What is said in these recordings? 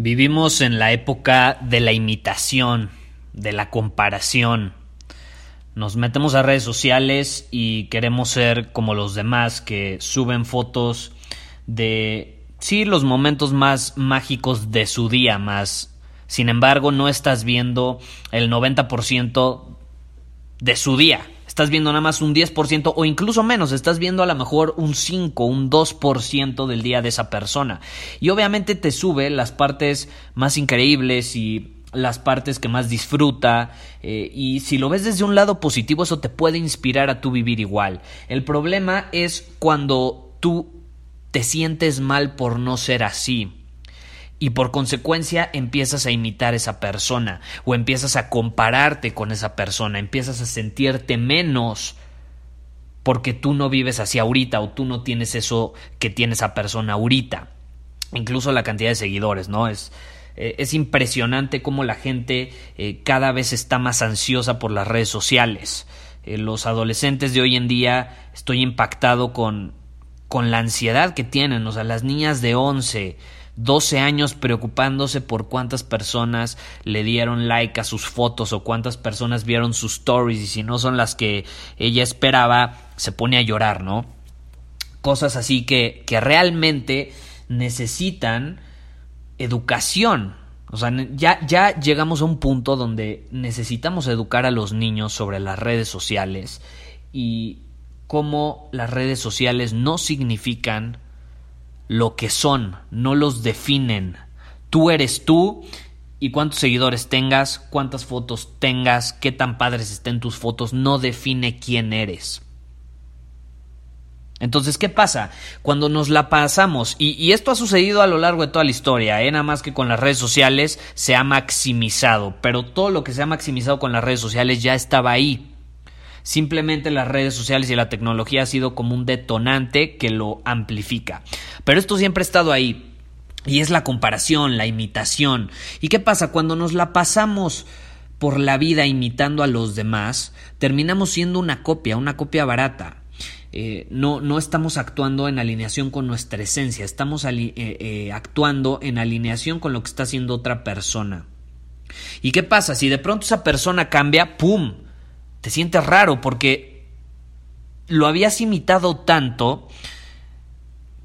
Vivimos en la época de la imitación, de la comparación. Nos metemos a redes sociales y queremos ser como los demás que suben fotos de, sí, los momentos más mágicos de su día, más. Sin embargo, no estás viendo el 90% de su día. Estás viendo nada más un 10% o incluso menos, estás viendo a lo mejor un 5, un 2% del día de esa persona. Y obviamente te sube las partes más increíbles y las partes que más disfruta eh, y si lo ves desde un lado positivo eso te puede inspirar a tu vivir igual. El problema es cuando tú te sientes mal por no ser así y por consecuencia empiezas a imitar esa persona o empiezas a compararte con esa persona, empiezas a sentirte menos porque tú no vives así ahorita o tú no tienes eso que tiene esa persona ahorita. Incluso la cantidad de seguidores, ¿no? Es, eh, es impresionante cómo la gente eh, cada vez está más ansiosa por las redes sociales. Eh, los adolescentes de hoy en día estoy impactado con, con la ansiedad que tienen, o sea, las niñas de 11, 12 años preocupándose por cuántas personas le dieron like a sus fotos o cuántas personas vieron sus stories y si no son las que ella esperaba, se pone a llorar, ¿no? Cosas así que, que realmente necesitan educación. O sea, ya, ya llegamos a un punto donde necesitamos educar a los niños sobre las redes sociales y cómo las redes sociales no significan lo que son, no los definen. Tú eres tú y cuántos seguidores tengas, cuántas fotos tengas, qué tan padres estén tus fotos, no define quién eres. Entonces, ¿qué pasa? Cuando nos la pasamos, y, esto ha sucedido a lo largo de toda la historia, ¿eh? nada más que con las redes sociales se ha maximizado, pero todo lo que se ha maximizado con las redes sociales ya estaba ahí. Simplemente las redes sociales y la tecnología ha sido como un detonante que lo amplifica. Pero esto siempre ha estado ahí. Y es la comparación, la imitación. ¿Y qué pasa? Cuando nos la pasamos por la vida imitando a los demás, terminamos siendo una copia, una copia barata. Eh, no, no, estamos actuando en alineación con nuestra esencia, estamos eh, eh, actuando en alineación con lo que está haciendo otra persona. ¿Y qué pasa? Si de pronto esa persona cambia, ¡pum! Te sientes raro porque lo habías imitado tanto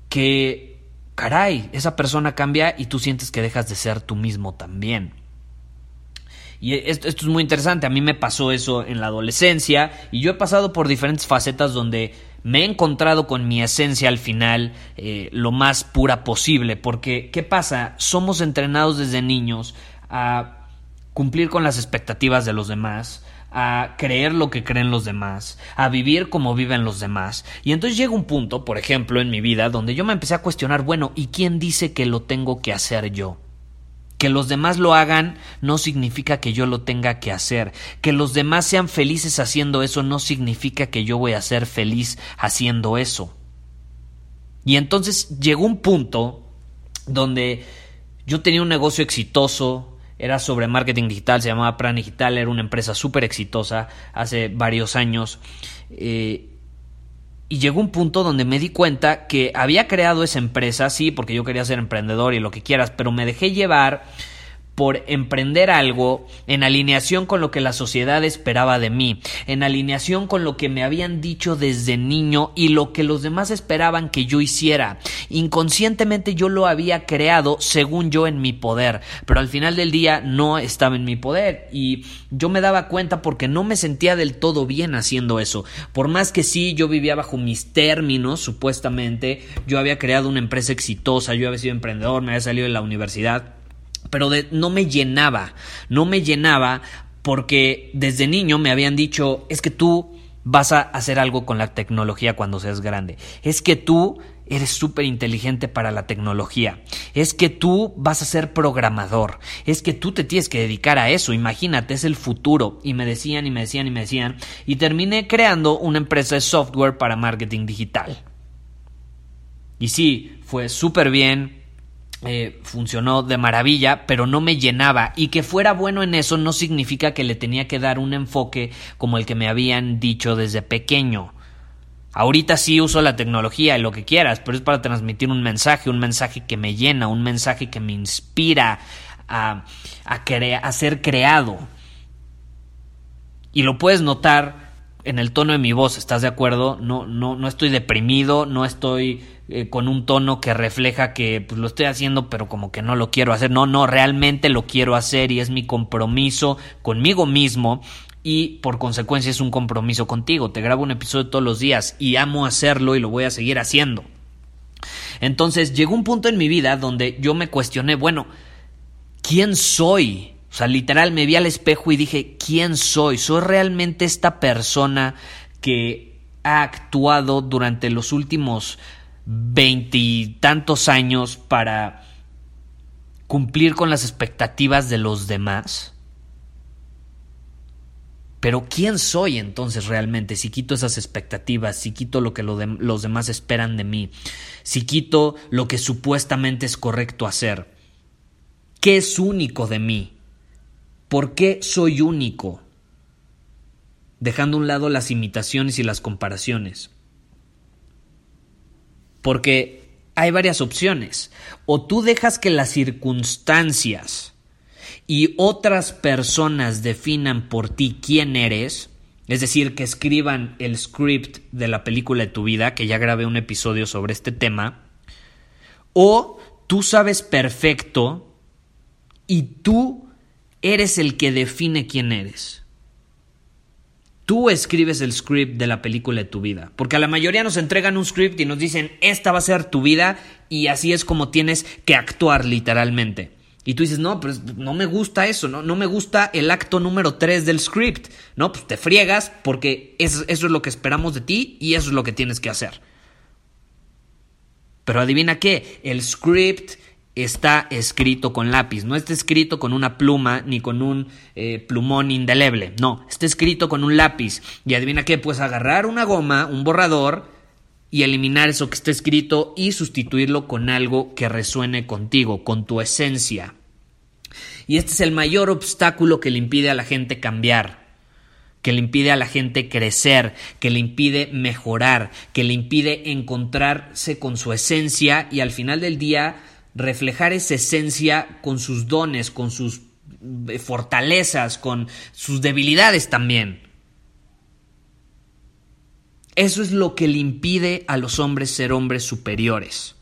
que, caray, esa persona cambia y tú sientes que dejas de ser tú mismo también. Y esto, es muy interesante, a mí me pasó eso en la adolescencia y yo he pasado por diferentes facetas donde me he encontrado con mi esencia al final eh, lo más pura posible, porque ¿qué pasa? Somos entrenados desde niños a cumplir con las expectativas de los demás, a creer lo que creen los demás, a vivir como viven los demás. Y entonces llega un punto, por ejemplo, en mi vida, donde yo me empecé a cuestionar, bueno, ¿y quién dice que lo tengo que hacer yo? Que los demás lo hagan no significa que yo lo tenga que hacer. Que los demás sean felices haciendo eso no significa que yo voy a ser feliz haciendo eso. Y entonces llegó un punto donde yo tenía un negocio exitoso, era sobre marketing digital, se llamaba Plan Digital, era una empresa súper exitosa hace varios años. Eh, y llegó un punto donde me di cuenta que había creado esa empresa, sí, porque yo quería ser emprendedor y lo que quieras, pero me dejé llevar por emprender algo en alineación con lo que la sociedad esperaba de mí, en alineación con lo que me habían dicho desde niño y lo que los demás esperaban que yo hiciera. Inconscientemente yo lo había creado según yo en mi poder, pero al final del día no estaba en mi poder y yo me daba cuenta porque no me sentía del todo bien haciendo eso. Por más que sí, yo vivía bajo mis términos, supuestamente, yo había creado una empresa exitosa, yo había sido emprendedor, me había salido de la universidad pero no me llenaba, no me llenaba porque desde niño me habían dicho, es que tú vas a hacer algo con la tecnología cuando seas grande, es que tú eres súper inteligente para la tecnología, es que tú vas a ser programador, es que tú te tienes que dedicar a eso, imagínate, es el futuro. Y me decían y me decían y me decían, y terminé creando una empresa de software para marketing digital. Y sí, fue súper bien, eh, funcionó de maravilla, pero no me llenaba. Y que fuera bueno en eso no significa que le tenía que dar un enfoque como el que me habían dicho desde pequeño. Ahorita sí uso la tecnología y lo que quieras, pero es para transmitir un mensaje, un mensaje que me llena, un mensaje que me inspira a, a, a ser creado. Y lo puedes notar en el tono de mi voz, ¿estás de acuerdo? No, no, no estoy deprimido, no estoy eh, con un tono que refleja que pues, lo estoy haciendo, pero como que no lo quiero hacer. No, no, realmente lo quiero hacer y es mi compromiso conmigo mismo y por consecuencia es un compromiso contigo. Te grabo un episodio todos los días y amo hacerlo y lo voy a seguir haciendo. Entonces llegó un punto en mi vida donde yo me cuestioné, bueno, ¿quién soy? O sea, literal me vi al espejo y dije, ¿quién soy? ¿Soy realmente esta persona que ha actuado durante los últimos veintitantos años para cumplir con las expectativas de los demás? Pero ¿quién soy entonces realmente si quito esas expectativas, si quito lo que los demás esperan de mí, si quito lo que supuestamente es correcto hacer? ¿Qué es único de mí? ¿Por qué soy único? Dejando a un lado las imitaciones y las comparaciones. Porque hay varias opciones. O tú dejas que las circunstancias y otras personas definan por ti quién eres, es decir, que escriban el script de la película de tu vida, que ya grabé un episodio sobre este tema, o tú sabes perfecto y tú eres el que define quién eres. Tú escribes el script de la película de tu vida, porque a la mayoría nos entregan un script y nos dicen, esta va a ser tu vida y así es como tienes que actuar literalmente. Y tú dices, no, pero no me gusta eso, no, no me gusta el acto número 3 del script. No, pues te friegas porque eso, eso es lo que esperamos de ti y eso es lo que tienes que hacer. Pero adivina qué, el script está escrito con lápiz, no está escrito con una pluma ni con un eh, plumón indeleble, no, está escrito con un lápiz. Y adivina qué, puedes agarrar una goma, un borrador y eliminar eso que está escrito y sustituirlo con algo que resuene contigo, con tu esencia. Y este es el mayor obstáculo que le impide a la gente cambiar, que le impide a la gente crecer, que le impide mejorar, que le impide encontrarse con su esencia y al final del día reflejar esa esencia con sus dones, con sus eh, fortalezas, con sus debilidades también. Eso es lo que le impide a los hombres ser hombres superiores.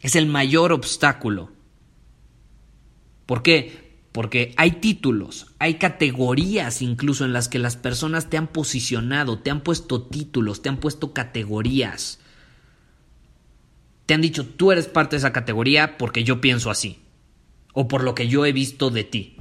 Es el mayor obstáculo. ¿Por qué? Porque hay títulos, hay categorías incluso en las que las personas te han posicionado, te han puesto títulos, te han puesto categorías. Te han dicho, tú eres parte de esa categoría porque yo pienso así. O por lo que yo he visto de ti.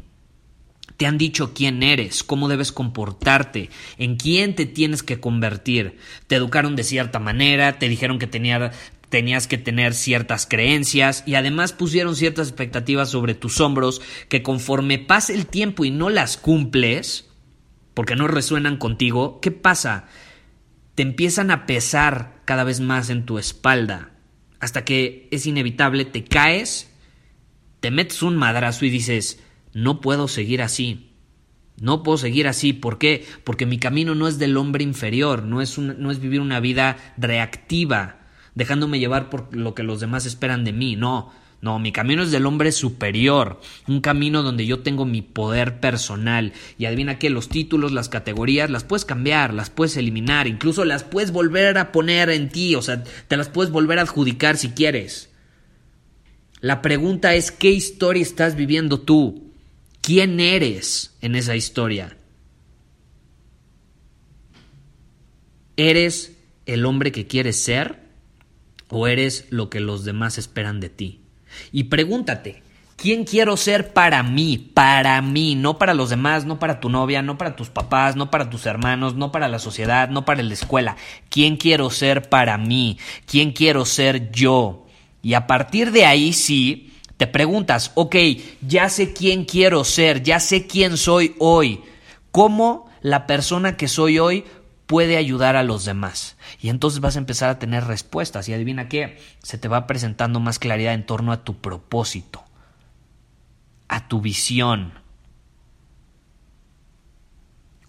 Te han dicho quién eres, cómo debes comportarte, en quién te tienes que convertir. Te educaron de cierta manera, te dijeron que tenías que tener ciertas creencias y además pusieron ciertas expectativas sobre tus hombros que conforme pase el tiempo y no las cumples, porque no resuenan contigo, ¿qué pasa? Te empiezan a pesar cada vez más en tu espalda hasta que es inevitable, te caes, te metes un madrazo y dices, no puedo seguir así. No puedo seguir así. ¿Por qué? Porque mi camino no es del hombre inferior, no es, no es vivir una vida reactiva, dejándome llevar por lo que los demás esperan de mí. No, No, mi camino es del hombre superior, un camino donde yo tengo mi poder personal. Y adivina que los títulos, las categorías, las puedes cambiar, las puedes eliminar, incluso las puedes volver a poner en ti, o sea, te las puedes volver a adjudicar si quieres. La pregunta es, ¿qué historia estás viviendo tú? ¿Quién eres en esa historia? ¿Eres el hombre que quieres ser o eres lo que los demás esperan de ti? Y pregúntate, ¿quién quiero ser para mí? Para mí, no para los demás, no para tu novia, no para tus papás, no para tus hermanos, no para la sociedad, no para la escuela. ¿Quién quiero ser para mí? ¿Quién quiero ser yo? Y a partir de ahí sí, te preguntas, ok, ya sé quién quiero ser, ya sé quién soy hoy. ¿Cómo la persona que soy hoy puede ayudar a los demás. Y entonces vas a empezar a tener respuestas y adivina qué, se te va presentando más claridad en torno a tu propósito, a tu visión.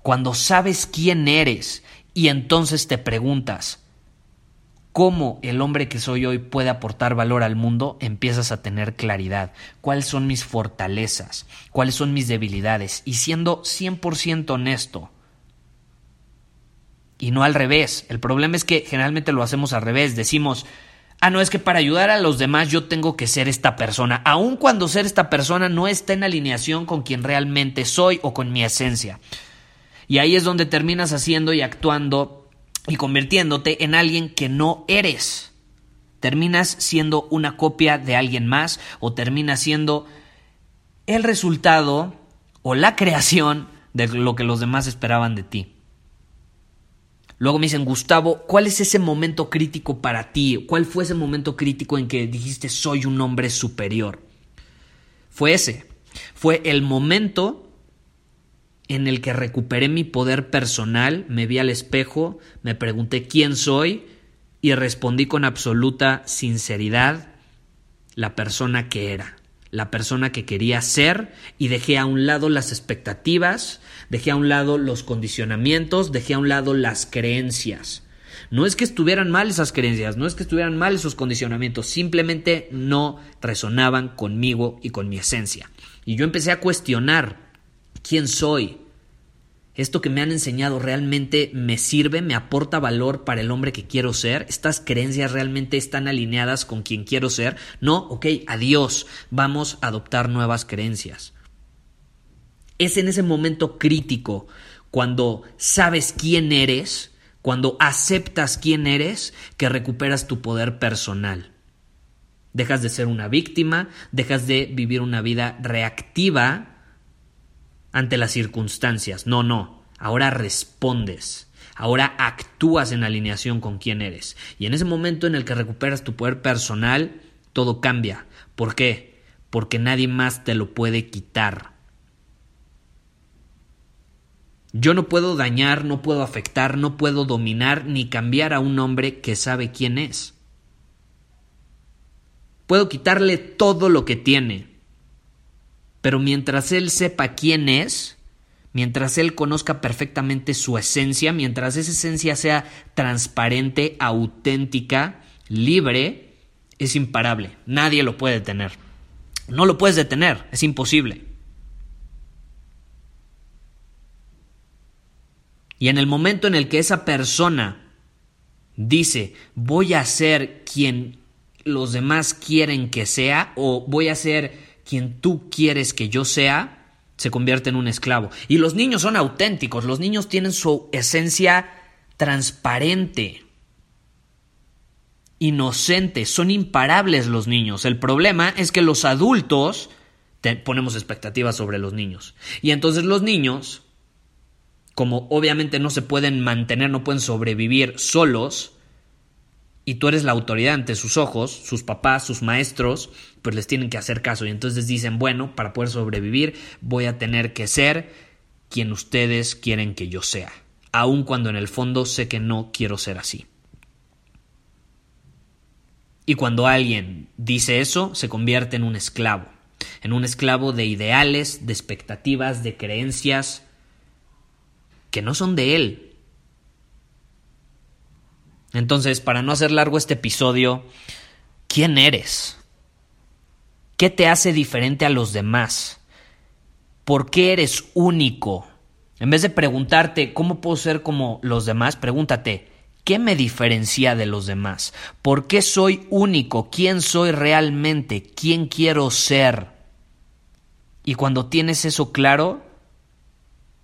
Cuando sabes quién eres y entonces te preguntas, cómo el hombre que soy hoy puede aportar valor al mundo, empiezas a tener claridad. ¿Cuáles son mis fortalezas? ¿Cuáles son mis debilidades? Y siendo 100% honesto, y no al revés. El problema es que generalmente lo hacemos al revés. Decimos, ah, no, es que para ayudar a los demás yo tengo que ser esta persona, aun cuando ser esta persona no está en alineación con quien realmente soy o con mi esencia. Y ahí es donde terminas haciendo y actuando y convirtiéndote en alguien que no eres. Terminas siendo una copia de alguien más o terminas siendo el resultado o la creación de lo que los demás esperaban de ti. Luego me dicen, Gustavo, ¿cuál es ese momento crítico para ti? ¿Cuál fue ese momento crítico en que dijiste soy un hombre superior? Fue ese. Fue el momento en el que recuperé mi poder personal, me vi al espejo, me pregunté quién soy y respondí con absoluta sinceridad la persona que era, la persona que quería ser y dejé a un lado las expectativas, dejé a un lado los condicionamientos, dejé a un lado las creencias. No es que estuvieran mal esas creencias, no es que estuvieran mal esos condicionamientos, simplemente no resonaban conmigo y con mi esencia. Y yo empecé a cuestionar quién soy. ¿Esto que me han enseñado realmente me sirve, me aporta valor para el hombre que quiero ser? ¿Estas creencias realmente están alineadas con quien quiero ser? No, ok, adiós, vamos a adoptar nuevas creencias. Es en ese momento crítico, cuando sabes quién eres, cuando aceptas quién eres, que recuperas tu poder personal. Dejas de ser una víctima, dejas de vivir una vida reactiva ante las circunstancias. No, no. Ahora respondes. Ahora actúas en alineación con quién eres. Y en ese momento en el que recuperas tu poder personal, todo cambia. ¿Por qué? Porque nadie más te lo puede quitar. Yo no puedo dañar, no puedo afectar, no puedo dominar ni cambiar a un hombre que sabe quién es. Puedo quitarle todo lo que tiene, pero mientras él sepa quién es, mientras él conozca perfectamente su esencia, mientras esa esencia sea transparente, auténtica, libre, es imparable. Nadie lo puede detener. No lo puedes detener, es imposible. Y en el momento en el que esa persona dice, voy a ser quien los demás quieren que sea o voy a ser quien tú quieres que yo sea, se convierte en un esclavo. Y los niños son auténticos, los niños tienen su esencia transparente, inocente, son imparables los niños. El problema es que los adultos ponemos expectativas sobre los niños. Y entonces los niños como obviamente no se pueden mantener, no pueden sobrevivir solos, y tú eres la autoridad ante sus ojos, sus papás, sus maestros, pues les tienen que hacer caso. Y entonces dicen, bueno, para poder sobrevivir voy a tener que ser quien ustedes quieren que yo sea, aun cuando en el fondo sé que no quiero ser así. Y cuando alguien dice eso, se convierte en un esclavo, en un esclavo de ideales, de expectativas, de creencias, que no son de él. Entonces, para no hacer largo este episodio, ¿quién eres? ¿Qué te hace diferente a los demás? ¿Por qué eres único? En vez de preguntarte cómo puedo ser como los demás, pregúntate, ¿qué me diferencia de los demás? ¿Por qué soy único? ¿Quién soy realmente? ¿Quién quiero ser? Y cuando tienes eso claro,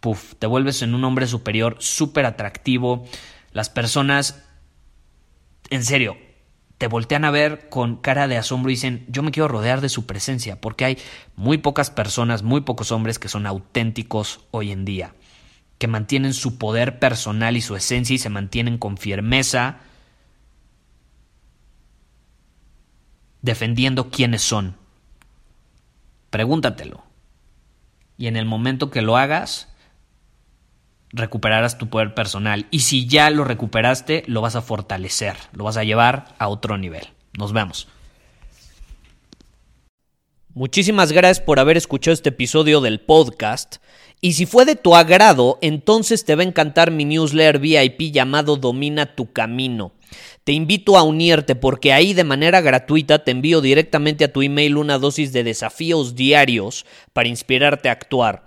puff, te vuelves en un hombre superior súper atractivo. Las personas, en serio, te voltean a ver con cara de asombro y dicen, yo me quiero rodear de su presencia, porque hay muy pocas personas, muy pocos hombres que son auténticos hoy en día, que mantienen su poder personal y su esencia y se mantienen con firmeza, defendiendo quiénes son. Pregúntatelo. Y en el momento que lo hagas, recuperarás tu poder personal. Y si ya lo recuperaste, lo vas a fortalecer, lo vas a llevar a otro nivel. Nos vemos. Muchísimas gracias por haber escuchado este episodio del podcast. Y si fue de tu agrado, entonces te va a encantar mi newsletter VIP llamado Domina tu Camino. Te invito a unirte porque ahí de manera gratuita te envío directamente a tu email una dosis de desafíos diarios para inspirarte a actuar.